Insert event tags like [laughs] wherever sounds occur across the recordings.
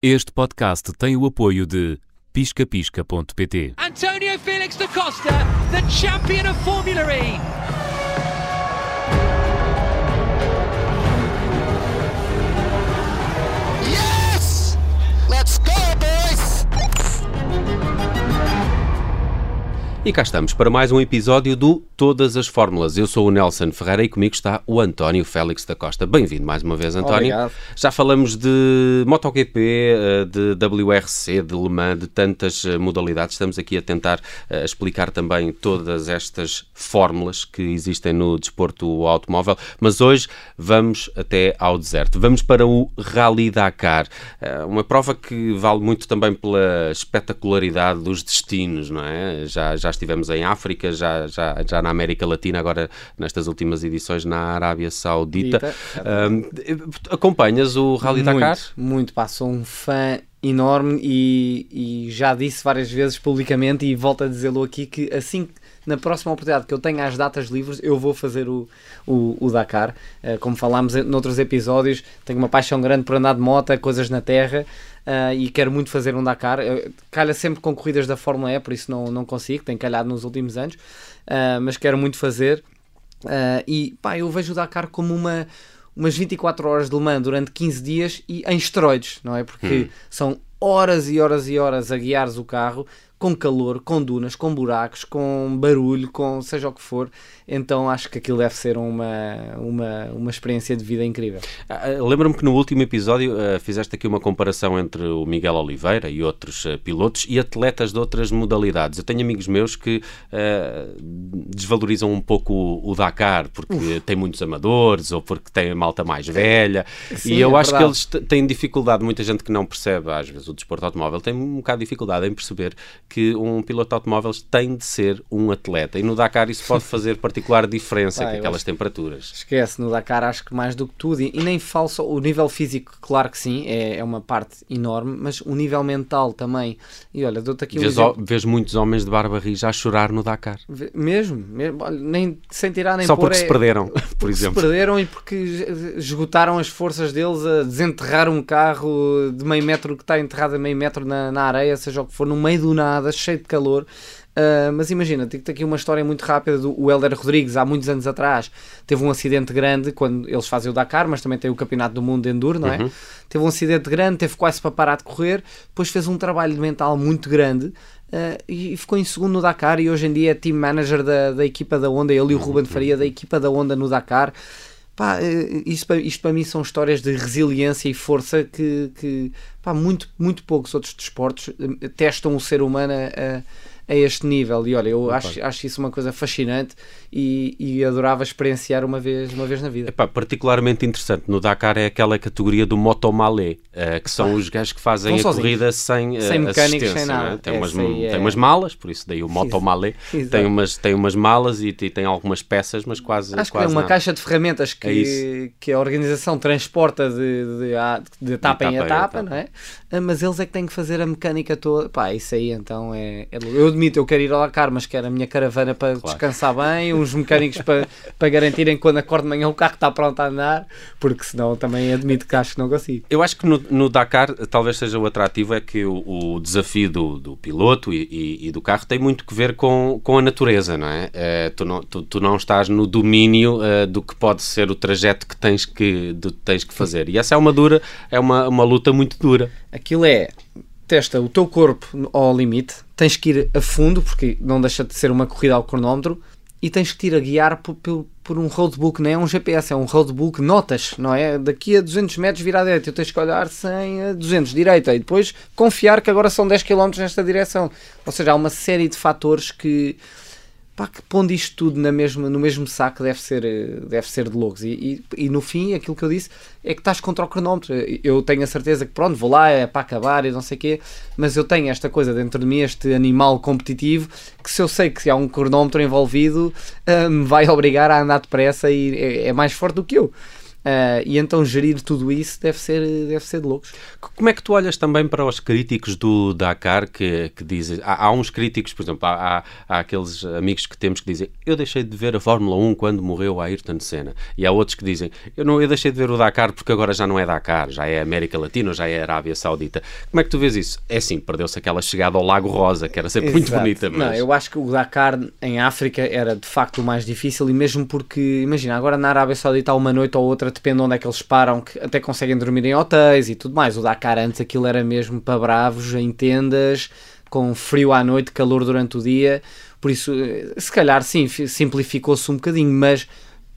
Este podcast tem o apoio de piscapisca.pt. Antonio Felix da Costa, the champion of Formula E. E cá estamos para mais um episódio do Todas as Fórmulas. Eu sou o Nelson Ferreira e comigo está o António Félix da Costa. Bem-vindo mais uma vez, António. Obrigado. Já falamos de MotoGP, eh, de WRC, de Le Mans, de tantas eh, modalidades. Estamos aqui a tentar eh, explicar também todas estas fórmulas que existem no desporto automóvel, mas hoje vamos até ao deserto. Vamos para o Rally Dakar, uma prova que vale muito também pela espetacularidade dos destinos, não é? Já, já estivemos em África, já, já, já na América Latina, agora nestas últimas edições na Arábia Saudita. Dita. Ahm, acompanhas o Rally Dakar? Muito, muito, pá, sou um fã enorme e, e já disse várias vezes publicamente e volto a dizê-lo aqui que assim que na próxima oportunidade que eu tenha as datas livres, eu vou fazer o, o, o Dakar. Eh, como falámos em- noutros episódios, tenho uma paixão grande por andar de moto, coisas na terra, eh, e quero muito fazer um Dakar. Eh, calha sempre com corridas da Fórmula E, por isso não, não consigo, tenho calhado nos últimos anos, eh, mas quero muito fazer. Uh, e pá, eu vejo o Dakar como uma, umas 24 horas de Le Mans durante 15 dias e em esteroides, não é? Porque são horas e horas e horas a guiares o carro com calor, com dunas, com buracos, com barulho, com seja o que for. Então acho que aquilo deve ser uma, uma, uma experiência de vida incrível. Ah, ah, Lembro-me que no último episódio ah, fizeste aqui uma comparação entre o Miguel Oliveira e outros ah, pilotos e atletas de outras modalidades. Eu tenho amigos meus que ah, desvalorizam um pouco o, o Dakar porque tem muitos amadores ou porque tem a malta mais velha. Sim, e eu é acho que verdade. eles t- têm dificuldade, muita gente que não percebe, às vezes, o desporto automóvel, tem um bocado de dificuldade em perceber que um piloto de automóveis tem de ser um atleta. E no Dakar isso pode [laughs] fazer particular diferença Pá, com aquelas temperaturas. Esquece, no Dakar acho que mais do que tudo, e, e nem falo só, o nível físico, claro que sim, é, é uma parte enorme, mas o nível mental também. E olha, dou-te aqui um Vês, exemplo. vês muitos homens de barba rija a chorar no Dakar. Mesmo, mesmo nem sem tirar nem Só pôr, porque é- [laughs] se perderam, por porque exemplo. se perderam e porque es- esgotaram as forças deles a desenterrar um carro de meio metro que está enterrado a meio metro na, na areia, seja o que for, no meio do nada, cheio de calor. Ah, mas imagina, digo-te aqui uma história muito rápida do o Helder Rodrigues, há muitos anos atrás, teve um acidente grande quando eles fazem o Dakar, mas também tem o Campeonato do Mundo de Enduro, não é? Uhum. Teve um acidente grande, teve quase para parar de correr, depois fez um trabalho mental muito grande ah, e ficou em segundo no Dakar e hoje em dia é team manager da, da equipa da Honda, ele e o Ruben Faria da equipa da Honda no Dakar. Pá, eh, isto, para- isto para mim são histórias de resiliência e força que, que pá, muito, muito poucos outros desportos eh, testam o ser humano a, a- este nível. E olha, eu acho, acho isso uma coisa fascinante e, e adorava experienciar uma vez, uma vez na vida. Epá, particularmente interessante no Dakar é aquela categoria do motomalé, eh, que são os gajos que fazem Vão a sozinhos. corrida sem, eh, Sem mecânicos, assistência, sem é? nada. Tem, umas, Essa é- tem umas malas, por isso daí o motomalé. [laughs] Tem, umas, tem umas malas e, e tem algumas peças, mas quase Acho que é quase uma nada. caixa de ferramentas É que, que a organização transporta de, de, a- de etapa em etapa em etapa, etapa. não é? Ah, Mas eles é que têm que fazer a mecânica toda. Pá, isso aí então é. é eu admito, eu quero ir ao Dakar, mas quero a minha caravana para descansar bem, uns mecânicos para, [laughs] para garantirem que quando acordo de manhã o carro está pronto a andar, porque senão também admito que acho que não consigo. Eu acho que no, no Dakar talvez seja o atrativo é que o, o desafio do, do piloto e, e- e do carro tem muito que ver com, com a natureza, não é? Eh, tu, não, tu, tu não estás no domínio eh, do que pode ser o trajeto que tens que, tens que fazer. E essa é uma dura, é uma, uma luta muito dura. Aquilo é testa o teu corpo ao limite, tens que ir a fundo, porque não deixa de ser uma corrida ao cronómetro, e tens que ir a guiar por, por, por um roadbook, não é um GPS, é um roadbook, notas, não é? Daqui a 200 metros vira à direita, eu tens que olhar 100 a 200 direita, e depois confiar que agora são 10 km nesta direção. Ou seja, há uma série de fatores que pá, que pondo isto tudo na mesma, no mesmo saco deve ser, eh, deve ser de loucos. E, e, e no fim, aquilo que eu disse é que estás contra o cronómetro. Eu tenho a certeza que pronto, vou lá, é para acabar e não sei o quê, mas eu tenho esta coisa dentro de mim, este animal competitivo, que se eu sei que se há um cronómetro envolvido, ah, [laughs] me vai obrigar a andar depressa e é, é mais forte do que eu. Uh, e então gerir tudo isso deve ser, deve ser de loucos. Como é que tu olhas também para os críticos do Dakar que, que dizem. Há, há uns críticos, por exemplo, há, há, há, aqueles amigos que temos que dizem eu deixei de ver a Fórmula 1 quando morreu a Ayrton Senna. E há outros que dizem eu, não, eu deixei de ver o Dakar porque agora já não é Dakar, já é América Latina, já é Arábia Saudita. Como é que tu vês isso? É sim, perdeu-se aquela chegada ao Lago Rosa, que era sempre Exato. muito bonita. Mas... Não, eu acho que o Dakar em África era de facto o mais difícil e mesmo porque, imagina, agora na Arábia Saudita há uma noite ou outra, depende de onde é que eles param, que até conseguem dormir em hotéis e tudo mais. O Dakar antes aquilo era mesmo para bravos, em tendas, com frio à noite, calor durante o dia. Por isso, eh, se calhar sim, simplificou-se um bocadinho, mas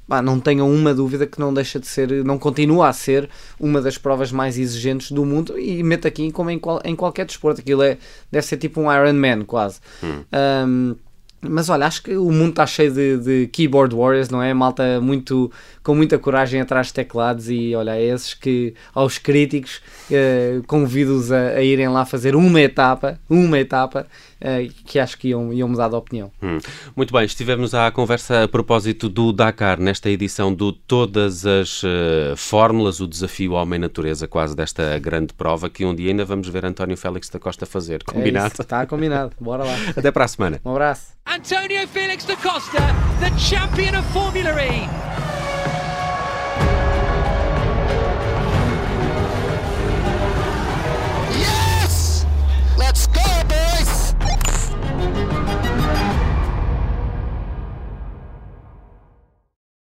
pá, não tenham uma dúvida que não deixa de ser, não continua a ser uma das provas mais exigentes do mundo e mete aqui como em, qual, em qualquer desporto. Aquilo é, deve ser tipo um Ironman quase. Hum. Um, mas olha, acho que o mundo está cheio de, de, keyboard warriors, não é? Malta muito, com muita coragem atrás de teclados e olha, é esses que aos críticos eh, convido-os a, a, irem lá fazer uma etapa, uma etapa eh, que acho que iam, iam mudar de opinião. Hum. Muito bem, estivemos à conversa a propósito do Dakar, nesta edição do Todas as uh, Fórmulas, o desafio Homem-Natureza, quase desta grande prova, que um dia ainda vamos ver António Félix da Costa fazer. Combinado? É está combinado, bora lá. Até para a semana. Um abraço. Antonio Felix da Costa, the champion of Formula E.